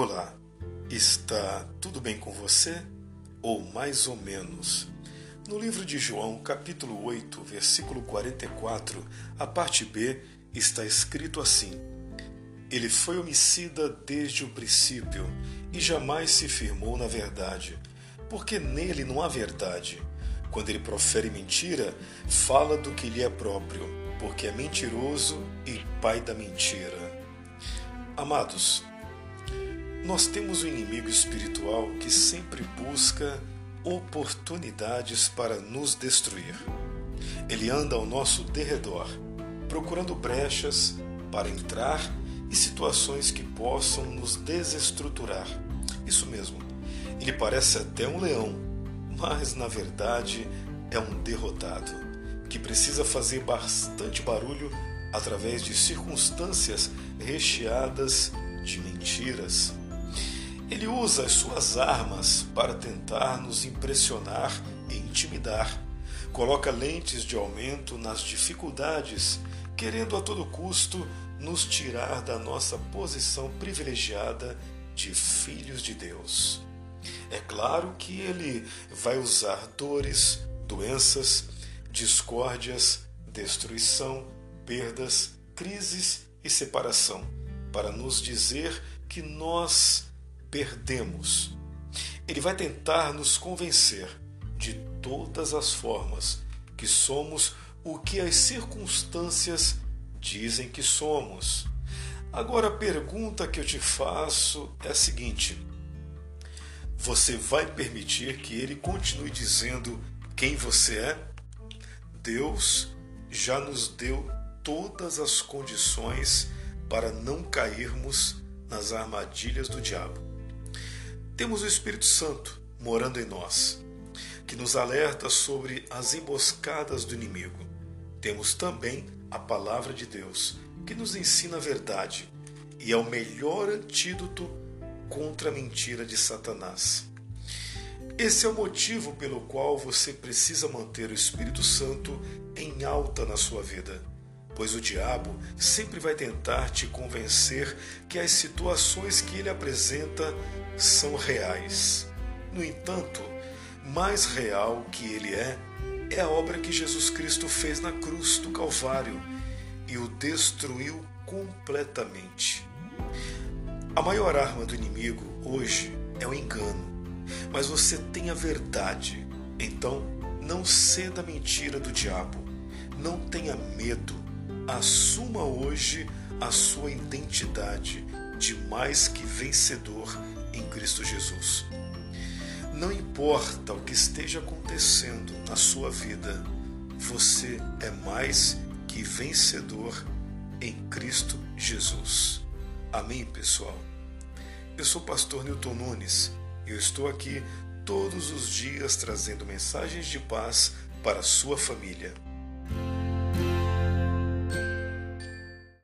Olá, está tudo bem com você? Ou mais ou menos? No livro de João, capítulo 8, versículo 44, a parte B, está escrito assim: Ele foi homicida desde o princípio e jamais se firmou na verdade, porque nele não há verdade. Quando ele profere mentira, fala do que lhe é próprio, porque é mentiroso e pai da mentira. Amados, nós temos um inimigo espiritual que sempre busca oportunidades para nos destruir. Ele anda ao nosso derredor, procurando brechas para entrar e situações que possam nos desestruturar. Isso mesmo, ele parece até um leão, mas na verdade é um derrotado que precisa fazer bastante barulho através de circunstâncias recheadas de mentiras ele usa as suas armas para tentar nos impressionar e intimidar. Coloca lentes de aumento nas dificuldades, querendo a todo custo nos tirar da nossa posição privilegiada de filhos de Deus. É claro que ele vai usar dores, doenças, discórdias, destruição, perdas, crises e separação para nos dizer que nós perdemos. Ele vai tentar nos convencer de todas as formas que somos o que as circunstâncias dizem que somos. Agora a pergunta que eu te faço é a seguinte: você vai permitir que ele continue dizendo quem você é? Deus já nos deu todas as condições para não cairmos nas armadilhas do diabo. Temos o Espírito Santo morando em nós, que nos alerta sobre as emboscadas do inimigo. Temos também a palavra de Deus, que nos ensina a verdade e é o melhor antídoto contra a mentira de Satanás. Esse é o motivo pelo qual você precisa manter o Espírito Santo em alta na sua vida, pois o diabo sempre vai tentar te convencer que as situações que ele apresenta são reais. No entanto, mais real que ele é, é a obra que Jesus Cristo fez na cruz do Calvário e o destruiu completamente. A maior arma do inimigo hoje é o engano, mas você tem a verdade. Então, não ceda à mentira do diabo. Não tenha medo. Assuma hoje a sua identidade de mais que vencedor em Cristo Jesus. Não importa o que esteja acontecendo na sua vida, você é mais que vencedor em Cristo Jesus. Amém, pessoal? Eu sou o pastor Newton Nunes e eu estou aqui todos os dias trazendo mensagens de paz para a sua família.